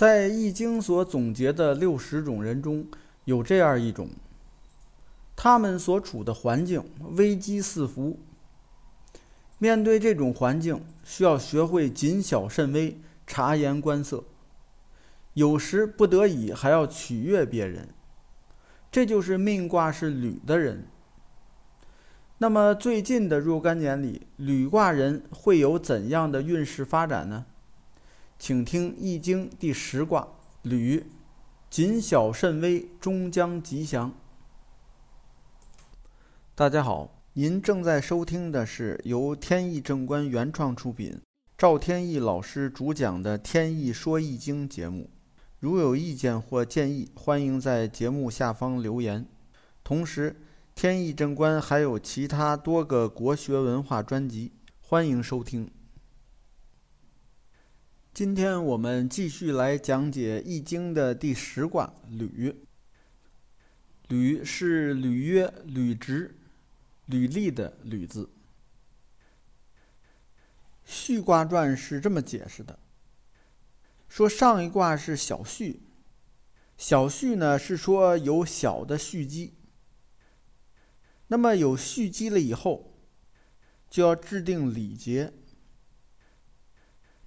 在《易经》所总结的六十种人中，有这样一种，他们所处的环境危机四伏。面对这种环境，需要学会谨小慎微、察言观色，有时不得已还要取悦别人。这就是命卦是履的人。那么最近的若干年里，履卦人会有怎样的运势发展呢？请听《易经》第十卦履，谨小慎微，终将吉祥。大家好，您正在收听的是由天意正观原创出品，赵天意老师主讲的《天意说易经》节目。如有意见或建议，欢迎在节目下方留言。同时，天意正观还有其他多个国学文化专辑，欢迎收听。今天我们继续来讲解《易经》的第十卦履。履是履约、履职、履历的履字。序卦传是这么解释的：说上一卦是小序，小序呢是说有小的蓄积。那么有蓄积了以后，就要制定礼节。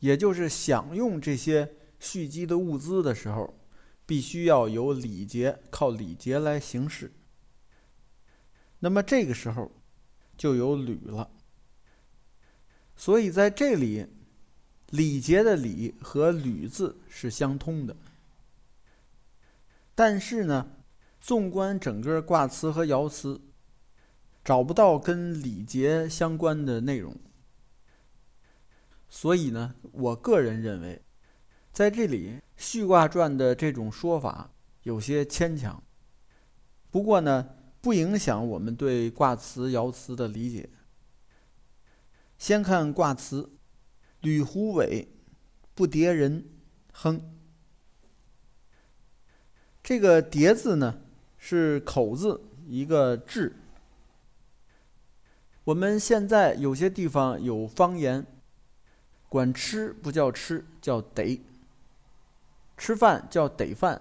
也就是享用这些蓄积的物资的时候，必须要有礼节，靠礼节来行事。那么这个时候就有履了。所以在这里，礼节的礼和履字是相通的。但是呢，纵观整个卦辞和爻辞，找不到跟礼节相关的内容。所以呢，我个人认为，在这里《续卦传》的这种说法有些牵强。不过呢，不影响我们对卦辞、爻辞的理解。先看卦辞：“履虎尾，不迭人，亨。”这个“迭”字呢，是口字一个“至”。我们现在有些地方有方言。管吃不叫吃，叫得。吃饭叫得饭。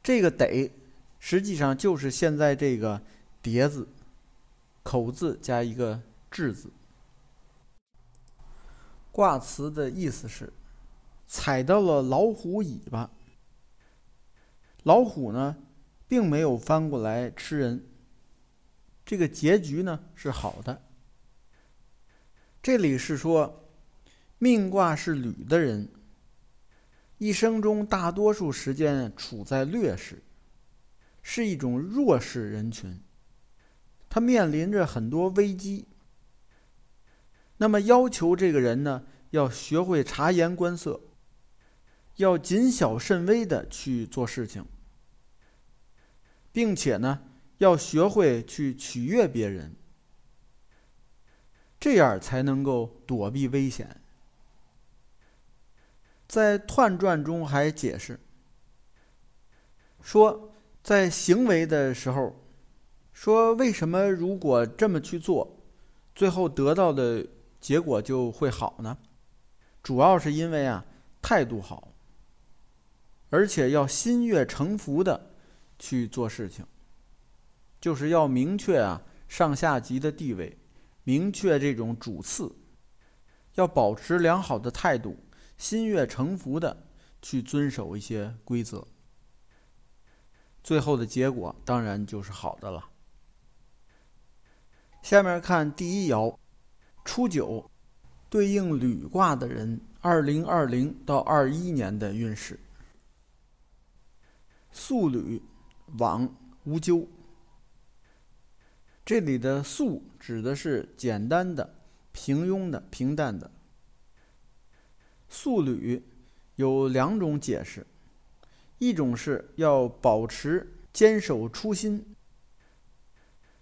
这个得，实际上就是现在这个叠字，口字加一个至字。卦辞的意思是，踩到了老虎尾巴。老虎呢，并没有翻过来吃人。这个结局呢是好的。这里是说，命卦是履的人，一生中大多数时间处在劣势，是一种弱势人群。他面临着很多危机。那么要求这个人呢，要学会察言观色，要谨小慎微的去做事情，并且呢，要学会去取悦别人。这样才能够躲避危险。在《彖传》中还解释说，在行为的时候，说为什么如果这么去做，最后得到的结果就会好呢？主要是因为啊，态度好，而且要心悦诚服的去做事情，就是要明确啊上下级的地位。明确这种主次，要保持良好的态度，心悦诚服的去遵守一些规则，最后的结果当然就是好的了。下面看第一爻，初九，对应履卦的人，二零二零到二一年的运势。素履，往无咎。这里的“素”指的是简单的、平庸的、平淡的。素履有两种解释，一种是要保持坚守初心，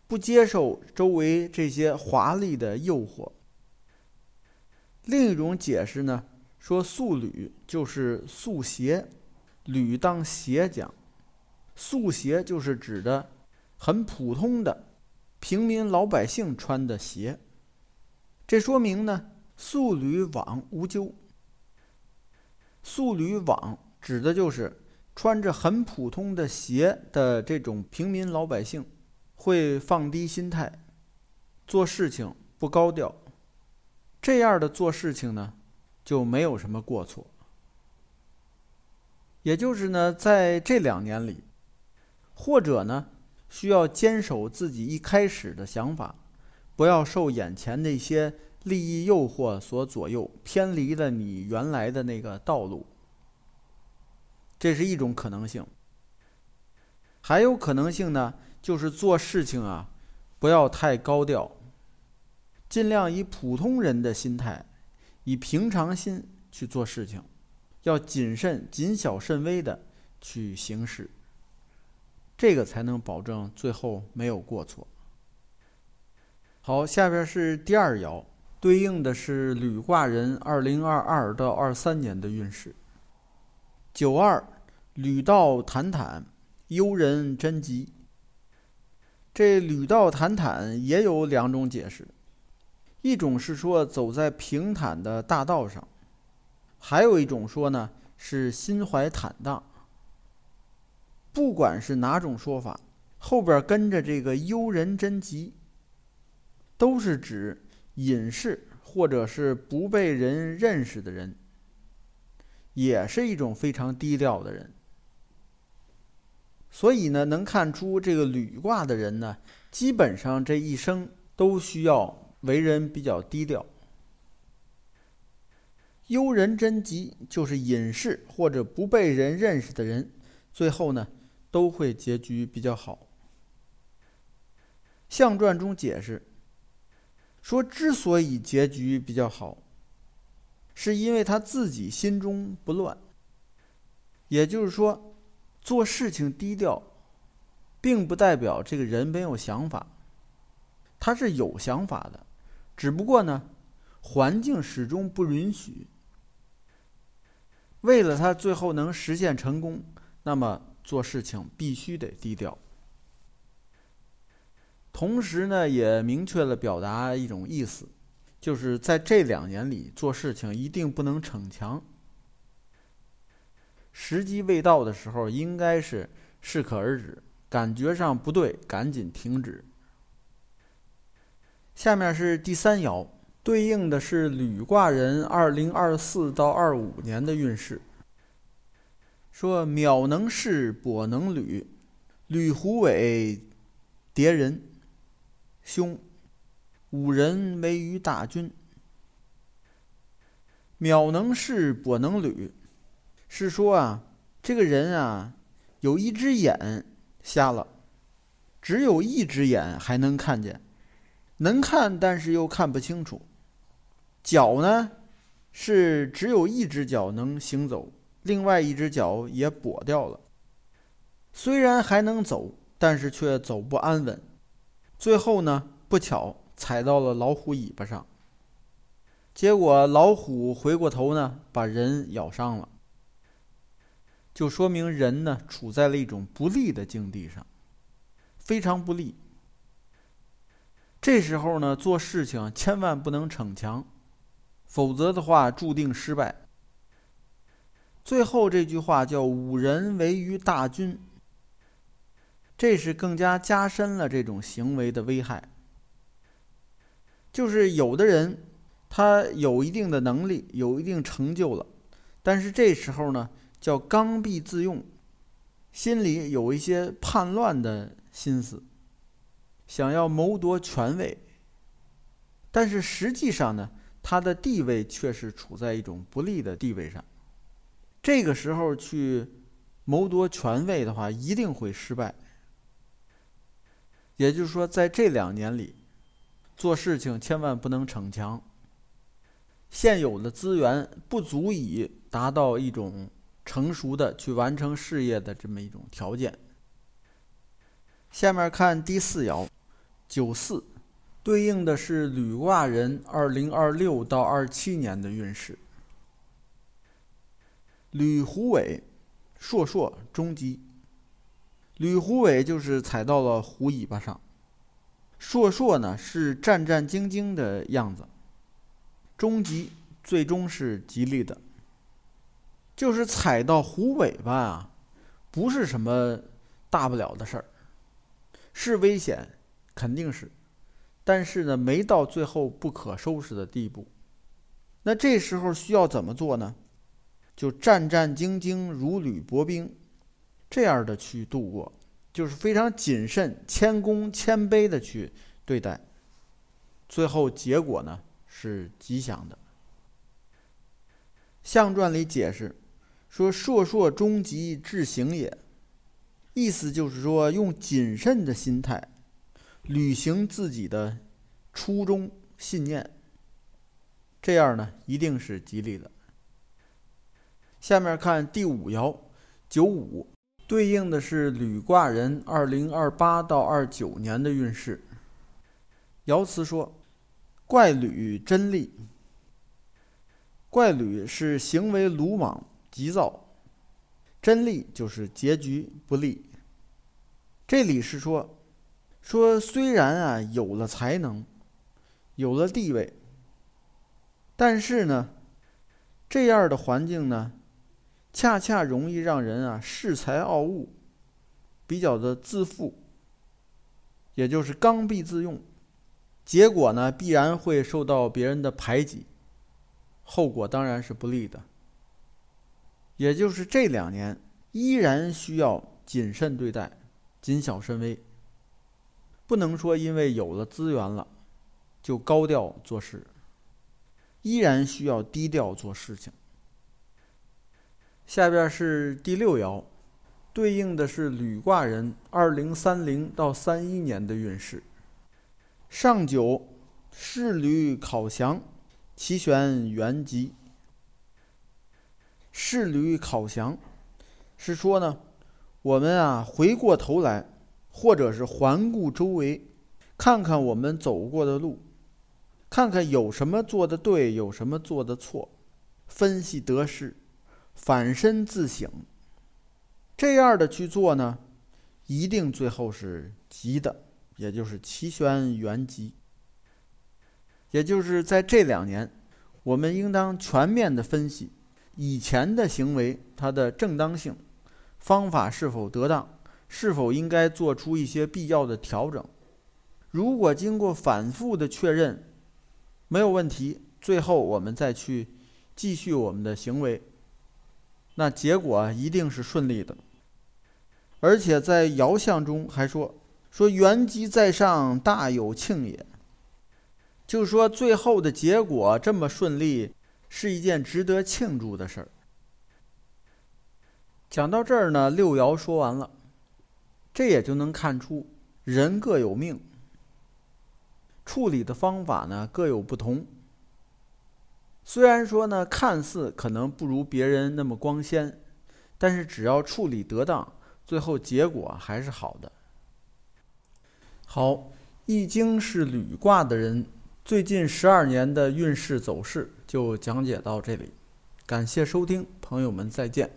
不接受周围这些华丽的诱惑；另一种解释呢，说素履就是素鞋，履当鞋讲，素鞋就是指的很普通的。平民老百姓穿的鞋，这说明呢，素履往无咎。素履网指的就是穿着很普通的鞋的这种平民老百姓，会放低心态，做事情不高调。这样的做事情呢，就没有什么过错。也就是呢，在这两年里，或者呢，需要坚守自己一开始的想法，不要受眼前那些利益诱惑所左右，偏离了你原来的那个道路。这是一种可能性。还有可能性呢，就是做事情啊，不要太高调，尽量以普通人的心态，以平常心去做事情。要谨慎、谨小慎微的去行事，这个才能保证最后没有过错。好，下边是第二爻，对应的是履卦人二零二二到二三年的运势。九二，履道坦坦，幽人贞吉。这履道坦坦也有两种解释，一种是说走在平坦的大道上。还有一种说呢，是心怀坦荡。不管是哪种说法，后边跟着这个幽人贞吉，都是指隐士或者是不被人认识的人，也是一种非常低调的人。所以呢，能看出这个履卦的人呢，基本上这一生都需要为人比较低调。幽人贞吉就是隐士或者不被人认识的人，最后呢都会结局比较好。象传中解释说，之所以结局比较好，是因为他自己心中不乱。也就是说，做事情低调，并不代表这个人没有想法，他是有想法的，只不过呢，环境始终不允许。为了他最后能实现成功，那么做事情必须得低调。同时呢，也明确了表达一种意思，就是在这两年里做事情一定不能逞强。时机未到的时候，应该是适可而止，感觉上不对，赶紧停止。下面是第三爻。对应的是履卦人二零二四到二五年的运势。说秒能弑，跛能履，履虎尾，叠人，兄，五人为于大军。卯能视，跛能履，是说啊，这个人啊，有一只眼瞎了，只有一只眼还能看见，能看，但是又看不清楚。脚呢，是只有一只脚能行走，另外一只脚也跛掉了。虽然还能走，但是却走不安稳。最后呢，不巧踩到了老虎尾巴上，结果老虎回过头呢，把人咬伤了。就说明人呢，处在了一种不利的境地上，非常不利。这时候呢，做事情千万不能逞强。否则的话，注定失败。最后这句话叫“五人为于大军”，这是更加加深了这种行为的危害。就是有的人，他有一定的能力，有一定成就了，但是这时候呢，叫刚愎自用，心里有一些叛乱的心思，想要谋夺权位，但是实际上呢？他的地位却是处在一种不利的地位上，这个时候去谋夺权位的话，一定会失败。也就是说，在这两年里，做事情千万不能逞强。现有的资源不足以达到一种成熟的去完成事业的这么一种条件。下面看第四爻，九四。对应的是履卦人二零二六到二七年的运势。履虎尾，硕硕中吉。吕虎尾就是踩到了虎尾巴上，硕硕呢是战战兢兢的样子，终极最终是吉利的。就是踩到虎尾巴啊，不是什么大不了的事儿，是危险，肯定是，但是呢，没到最后不可收拾的地步。那这时候需要怎么做呢？就战战兢兢，如履薄冰，这样的去度过，就是非常谨慎、谦恭、谦卑的去对待。最后结果呢是吉祥的。象传里解释说：“硕硕终极至行也。”意思就是说，用谨慎的心态履行自己的初衷信念，这样呢一定是吉利的。下面看第五爻九五，对应的是吕卦人二零二八到二九年的运势。爻辞说：“怪吕真利。”怪吕是行为鲁莽急躁，真利就是结局不利。这里是说，说虽然啊有了才能，有了地位，但是呢，这样的环境呢。恰恰容易让人啊恃才傲物，比较的自负，也就是刚愎自用，结果呢必然会受到别人的排挤，后果当然是不利的。也就是这两年依然需要谨慎对待，谨小慎微，不能说因为有了资源了就高调做事，依然需要低调做事情。下边是第六爻，对应的是履卦人二零三零到三一年的运势。上九，仕履考祥，其旋元吉。仕履考祥，是说呢，我们啊回过头来，或者是环顾周围，看看我们走过的路，看看有什么做的对，有什么做的错，分析得失。反身自省，这样的去做呢，一定最后是吉的，也就是齐宣元吉。也就是在这两年，我们应当全面的分析以前的行为它的正当性，方法是否得当，是否应该做出一些必要的调整。如果经过反复的确认没有问题，最后我们再去继续我们的行为。那结果一定是顺利的，而且在爻象中还说说元吉在上，大有庆也。就是说最后的结果这么顺利，是一件值得庆祝的事儿。讲到这儿呢，六爻说完了，这也就能看出人各有命，处理的方法呢各有不同。虽然说呢，看似可能不如别人那么光鲜，但是只要处理得当，最后结果还是好的。好，《易经》是履卦的人最近十二年的运势走势就讲解到这里，感谢收听，朋友们再见。